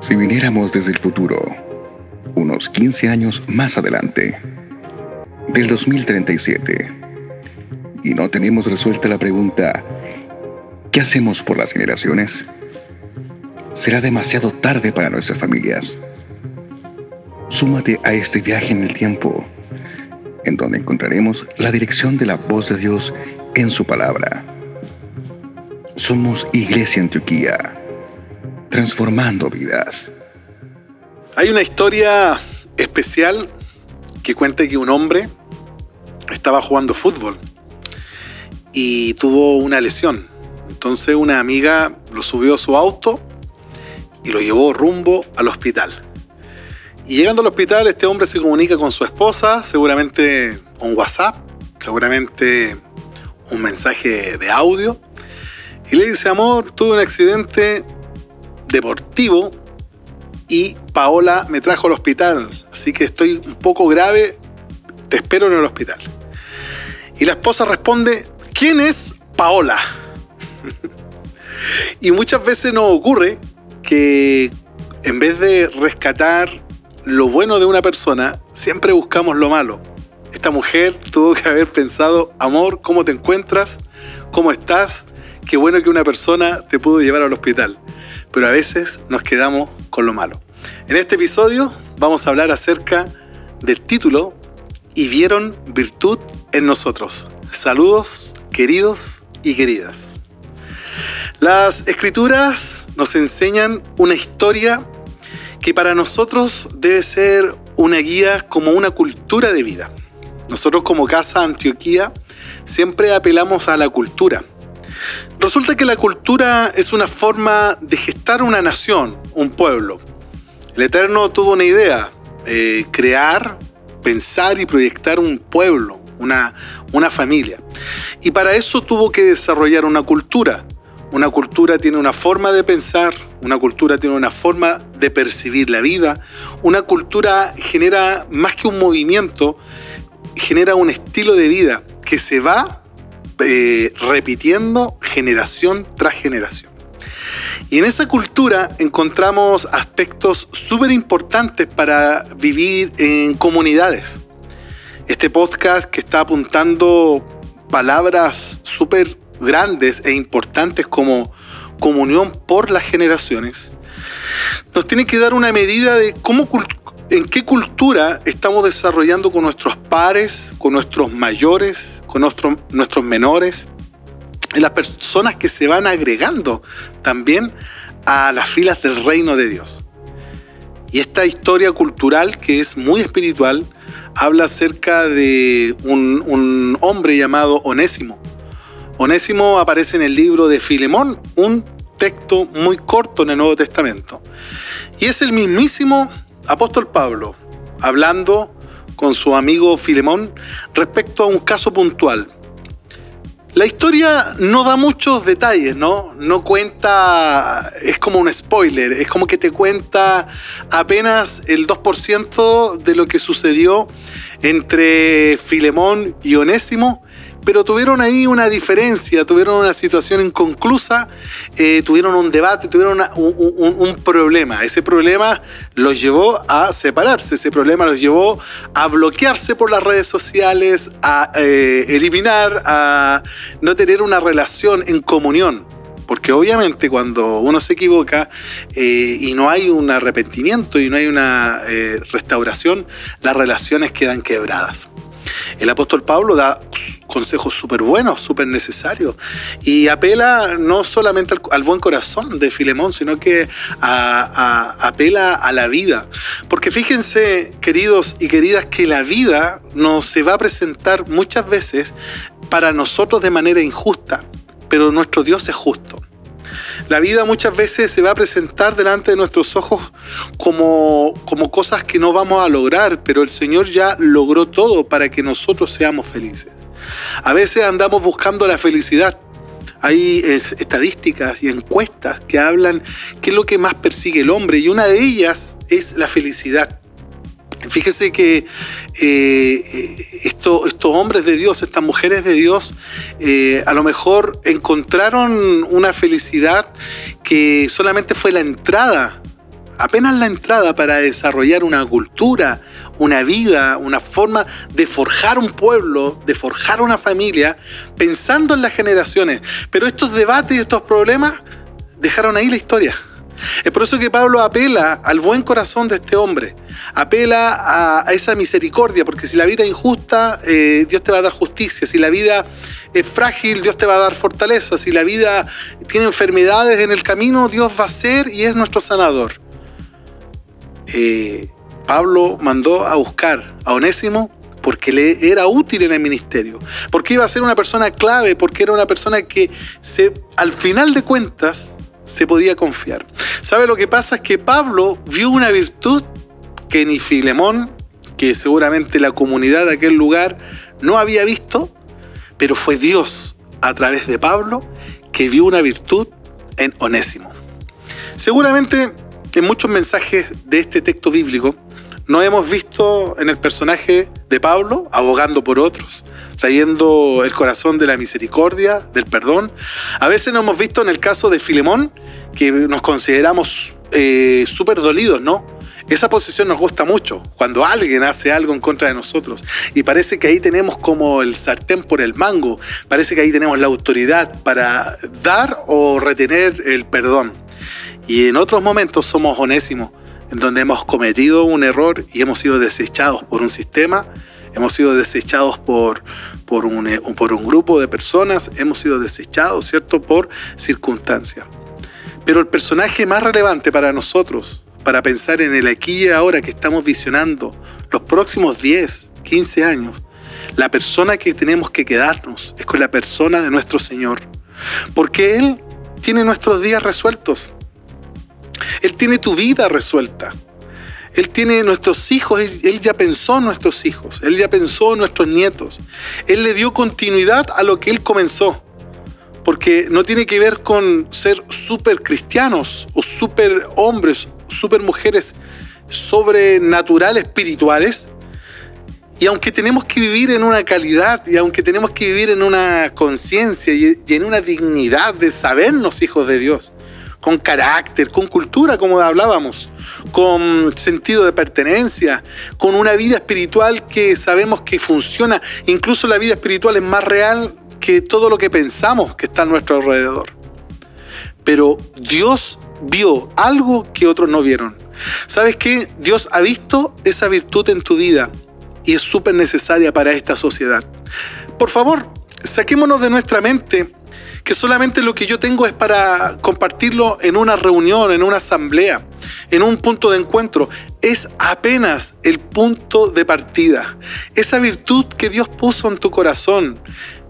Si viniéramos desde el futuro, unos 15 años más adelante, del 2037, y no tenemos resuelta la pregunta, ¿qué hacemos por las generaciones? Será demasiado tarde para nuestras familias. Súmate a este viaje en el tiempo, en donde encontraremos la dirección de la voz de Dios en su palabra. Somos Iglesia Antioquía transformando vidas. Hay una historia especial que cuenta que un hombre estaba jugando fútbol y tuvo una lesión. Entonces una amiga lo subió a su auto y lo llevó rumbo al hospital. Y llegando al hospital, este hombre se comunica con su esposa, seguramente un WhatsApp, seguramente un mensaje de audio, y le dice, amor, tuve un accidente, deportivo y Paola me trajo al hospital, así que estoy un poco grave, te espero en el hospital. Y la esposa responde, ¿quién es Paola? y muchas veces nos ocurre que en vez de rescatar lo bueno de una persona, siempre buscamos lo malo. Esta mujer tuvo que haber pensado, amor, ¿cómo te encuentras? ¿Cómo estás? Qué bueno que una persona te pudo llevar al hospital pero a veces nos quedamos con lo malo. En este episodio vamos a hablar acerca del título y vieron virtud en nosotros. Saludos, queridos y queridas. Las escrituras nos enseñan una historia que para nosotros debe ser una guía como una cultura de vida. Nosotros como Casa Antioquía siempre apelamos a la cultura Resulta que la cultura es una forma de gestar una nación, un pueblo. El Eterno tuvo una idea, eh, crear, pensar y proyectar un pueblo, una, una familia. Y para eso tuvo que desarrollar una cultura. Una cultura tiene una forma de pensar, una cultura tiene una forma de percibir la vida, una cultura genera más que un movimiento, genera un estilo de vida que se va eh, repitiendo generación tras generación. Y en esa cultura encontramos aspectos súper importantes para vivir en comunidades. Este podcast que está apuntando palabras súper grandes e importantes como comunión por las generaciones, nos tiene que dar una medida de cómo, en qué cultura estamos desarrollando con nuestros pares, con nuestros mayores, con nuestros menores, y las personas que se van agregando también a las filas del reino de Dios. Y esta historia cultural, que es muy espiritual, habla acerca de un, un hombre llamado Onésimo. Onésimo aparece en el libro de Filemón, un texto muy corto en el Nuevo Testamento. Y es el mismísimo apóstol Pablo, hablando con su amigo Filemón respecto a un caso puntual. La historia no da muchos detalles, ¿no? No cuenta, es como un spoiler, es como que te cuenta apenas el 2% de lo que sucedió entre Filemón y Onésimo pero tuvieron ahí una diferencia, tuvieron una situación inconclusa, eh, tuvieron un debate, tuvieron un, problema. Ese problema los llevó a separarse, ese problema los llevó a bloquearse por las redes sociales, a eh, eliminar, a no tener una relación en comunión. Porque obviamente cuando uno se equivoca eh, y no hay un arrepentimiento y no hay una restauración, las relaciones quedan quebradas. El apóstol Pablo da consejos súper buenos, súper necesarios, y apela no solamente al, buen corazón de Filemón, sino que apela a la vida. Porque fíjense, queridos y queridas, que la vida nos se va a presentar muchas veces para nosotros de manera injusta, pero nuestro Dios es justo. La vida muchas veces se va a presentar delante de nuestros ojos como, como cosas que no vamos a lograr, pero el Señor ya logró todo para que nosotros seamos felices. A veces andamos buscando la felicidad. Hay estadísticas y encuestas que hablan qué es lo que más persigue el hombre y una de ellas es la felicidad. Fíjese que eh, estos hombres de Dios, estas mujeres de Dios, eh, a lo mejor encontraron una felicidad que solamente fue la entrada apenas la entrada para desarrollar una cultura, una vida, una forma de forjar un pueblo, de forjar una familia, pensando en las generaciones. Pero estos debates y estos problemas dejaron ahí la historia. Es por eso que Pablo apela al buen corazón de este hombre, apela a, esa misericordia, porque si la vida es injusta, eh, Dios te va a dar justicia, si la vida es frágil, Dios te va a dar fortaleza, si la vida tiene enfermedades en el camino, Dios va a ser y es nuestro sanador. Eh, Pablo mandó a buscar a Onésimo porque le era útil en el ministerio, porque iba a ser una persona clave, porque era una persona que se, al final de cuentas se podía confiar. ¿Sabe lo que pasa? Es que Pablo vio una virtud que ni Filemón, que seguramente la comunidad de aquel lugar no había visto, pero fue Dios a través de Pablo que vio una virtud en Onésimo. Seguramente en muchos mensajes de este texto bíblico no hemos visto en el personaje de Pablo abogando por otros, trayendo el corazón de la misericordia, del perdón. A veces no hemos visto en el caso de Filemón, que nos consideramos eh, súper dolidos, ¿no? Esa posición nos gusta mucho, cuando alguien hace algo en contra de nosotros. Y parece que ahí tenemos como el sartén por el mango, parece que ahí tenemos la autoridad para dar o retener el perdón. Y en otros momentos somos onésimos, en donde hemos cometido un error y hemos sido desechados por un sistema, hemos sido desechados por, por, un, eh, por un grupo de personas, hemos sido desechados, ¿cierto?, por circunstancias. Pero el personaje más relevante para nosotros, para pensar en el aquí y ahora que estamos visionando los próximos 10, 15 años, la persona que tenemos que quedarnos es con la persona de nuestro Señor. Porque Él tiene nuestros días resueltos. Él tiene tu vida resuelta. Él tiene nuestros hijos, él, ya pensó en nuestros hijos, Él ya pensó en nuestros nietos. Él le dio continuidad a lo que Él comenzó. Porque no tiene que ver con ser súper cristianos o súper hombres, súper mujeres sobrenatural espirituales. Y aunque tenemos que vivir en una calidad y aunque tenemos que vivir en una conciencia y en una dignidad de sabernos hijos de Dios, con carácter, con cultura, como hablábamos, con sentido de pertenencia, con una vida espiritual que sabemos que funciona. Incluso la vida espiritual es más real que todo lo que pensamos que está a nuestro alrededor. Pero Dios vio algo que otros no vieron. ¿Sabes qué? Dios ha visto esa virtud en tu vida y es súper necesaria para esta sociedad. Por favor, saquémonos de nuestra mente que solamente lo que yo tengo es para compartirlo en una reunión, en una asamblea, en un punto de encuentro. Es apenas el punto de partida. Esa virtud que Dios puso en tu corazón,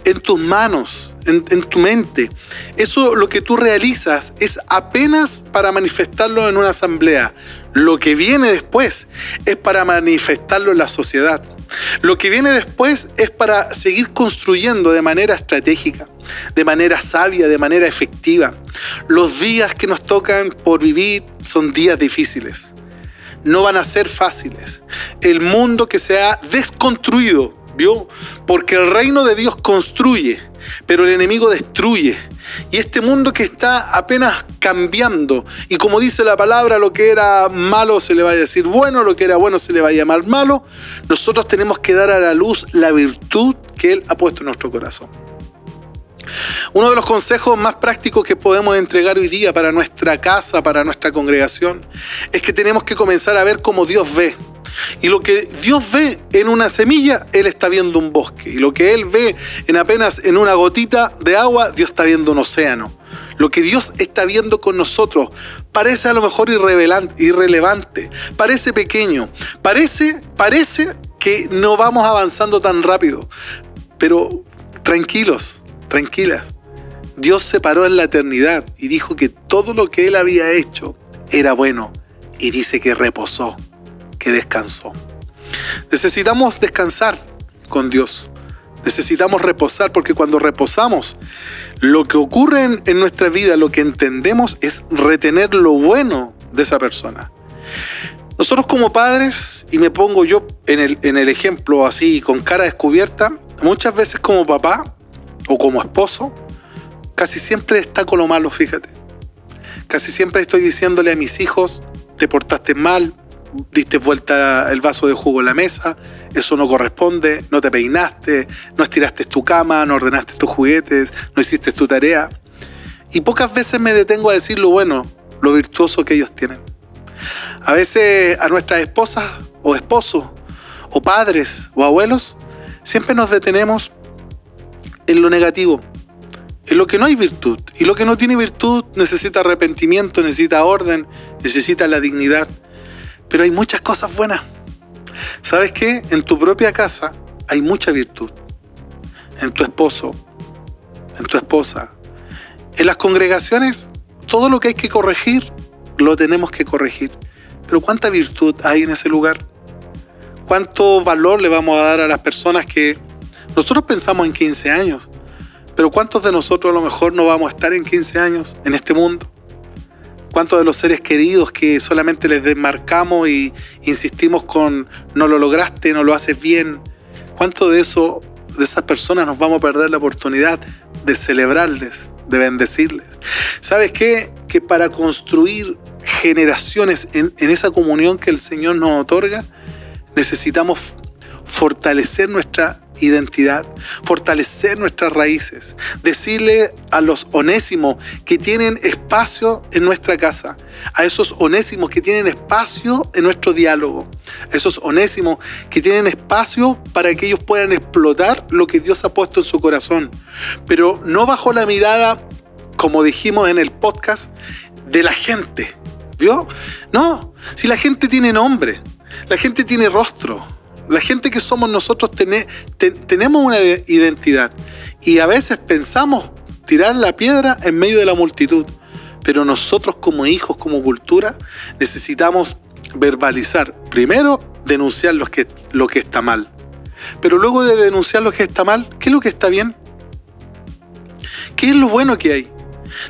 en tus manos, en, tu mente. Eso lo que tú realizas es apenas para manifestarlo en una asamblea. Lo que viene después es para manifestarlo en la sociedad. Lo que viene después es para seguir construyendo de manera estratégica, de manera sabia, de manera efectiva. Los días que nos tocan por vivir son días difíciles. No van a ser fáciles. El mundo que se ha desconstruido ¿Vio? Porque el reino de Dios construye, pero el enemigo destruye. Y este mundo que está apenas cambiando, y como dice la palabra, lo que era malo se le va a decir bueno, lo que era bueno se le va a llamar malo, nosotros tenemos que dar a la luz la virtud que Él ha puesto en nuestro corazón. Uno de los consejos más prácticos que podemos entregar hoy día para nuestra casa, para nuestra congregación, es que tenemos que comenzar a ver como Dios ve. Y lo que Dios ve en una semilla, Él está viendo un bosque. Y lo que Él ve en apenas en una gotita de agua, Dios está viendo un océano. Lo que Dios está viendo con nosotros parece a lo mejor irrelevante, parece pequeño, parece, parece que no vamos avanzando tan rápido. Pero tranquilos, tranquilas. Dios se paró en la eternidad y dijo que todo lo que Él había hecho era bueno y dice que reposó que descansó. Necesitamos descansar con Dios. Necesitamos reposar porque cuando reposamos, lo que ocurre en, nuestra vida, lo que entendemos es retener lo bueno de esa persona. Nosotros como padres, y me pongo yo en el, en el ejemplo así con cara descubierta, muchas veces como papá o como esposo, casi siempre está con lo malo, fíjate. Casi siempre estoy diciéndole a mis hijos, te portaste mal, diste vuelta el vaso de jugo en la mesa, eso no corresponde, no te peinaste, no estiraste tu cama, no ordenaste tus juguetes, no hiciste tu tarea. Y pocas veces me detengo a decir lo bueno, lo virtuoso que ellos tienen. A veces a nuestras esposas o esposos o padres o abuelos siempre nos detenemos en lo negativo, en lo que no hay virtud. Y lo que no tiene virtud necesita arrepentimiento, necesita orden, necesita la dignidad. Pero hay muchas cosas buenas. ¿Sabes qué? En tu propia casa hay mucha virtud. En tu esposo, en tu esposa. En las congregaciones, todo lo que hay que corregir, lo tenemos que corregir. Pero ¿cuánta virtud hay en ese lugar? ¿Cuánto valor le vamos a dar a las personas que nosotros pensamos en 15 años? Pero ¿cuántos de nosotros a lo mejor no vamos a estar en 15 años en este mundo? ¿Cuántos de los seres queridos que solamente les desmarcamos y insistimos con no lo lograste, no lo haces bien? ¿Cuántos de eso, de esas personas nos vamos a perder la oportunidad de celebrarles, de bendecirles? ¿Sabes qué? Que para construir generaciones en, en esa comunión que el Señor nos otorga, necesitamos fortalecer nuestra identidad, fortalecer nuestras raíces, decirle a los onésimos que tienen espacio en nuestra casa, a esos onésimos que tienen espacio en nuestro diálogo, a esos onésimos que tienen espacio para que ellos puedan explotar lo que Dios ha puesto en su corazón, pero no bajo la mirada, como dijimos en el podcast, de la gente. ¿Vio? No, si la gente tiene nombre, la gente tiene rostro, la gente que somos nosotros tenemos una identidad y a veces pensamos tirar la piedra en medio de la multitud, pero nosotros como hijos, como cultura, necesitamos verbalizar. Primero, denunciar lo que, lo que está mal. Pero luego de denunciar lo que está mal, ¿qué es lo que está bien? ¿Qué es lo bueno que hay?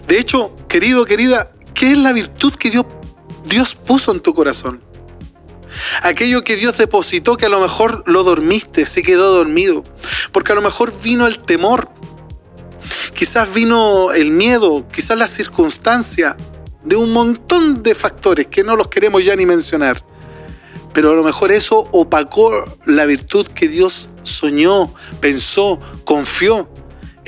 De hecho, querido, querida, ¿qué es la virtud que Dios, Dios puso en tu corazón? Aquello que Dios depositó que a lo mejor lo dormiste, se quedó dormido, porque a lo mejor vino el temor, quizás vino el miedo, quizás la circunstancia de un montón de factores que no los queremos ya ni mencionar. Pero a lo mejor eso opacó la virtud que Dios soñó, pensó, confió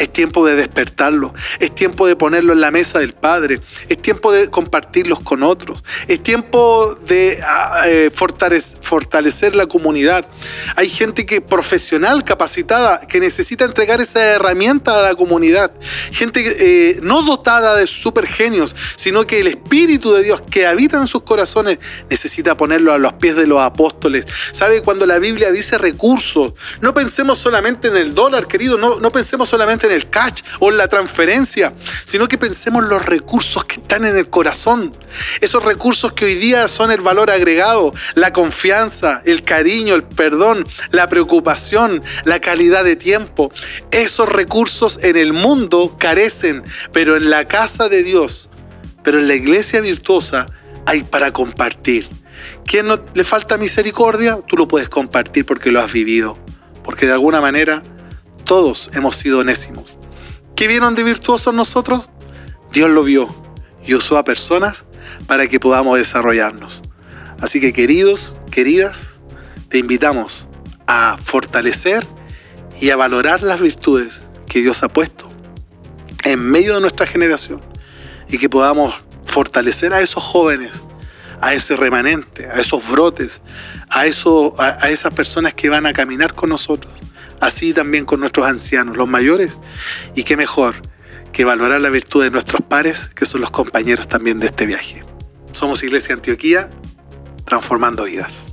es tiempo de despertarlo, es tiempo de ponerlo en la mesa del Padre, es tiempo de compartirlos con otros, es tiempo de ah, eh, fortalecer la comunidad. Hay gente que profesional, capacitada, que necesita entregar esa herramienta a la comunidad. Gente eh, no dotada de supergenios, sino que el Espíritu de Dios que habita en sus corazones necesita ponerlo a los pies de los apóstoles. ¿Sabe? Cuando la Biblia dice recursos, no pensemos solamente en el dólar, querido, no, no pensemos solamente en el catch o la transferencia, sino que pensemos los recursos que están en el corazón. Esos recursos que hoy día son el valor agregado, la confianza, el cariño, el perdón, la preocupación, la calidad de tiempo. Esos recursos en el mundo carecen, pero en la casa de Dios, pero en la iglesia virtuosa hay para compartir. ¿Quién no le falta misericordia? Tú lo puedes compartir porque lo has vivido. Porque de alguna manera todos hemos sido onésimos. ¿Qué vieron de virtuosos nosotros? Dios lo vio y usó a personas para que podamos desarrollarnos. Así que queridos, queridas, te invitamos a fortalecer y a valorar las virtudes que Dios ha puesto en medio de nuestra generación y que podamos fortalecer a esos jóvenes, a ese remanente, a esos brotes, a, eso, a esas personas que van a caminar con nosotros así también con nuestros ancianos, los mayores, y qué mejor que valorar la virtud de nuestros pares, que son los compañeros también de este viaje. Somos Iglesia Antioquía, transformando vidas.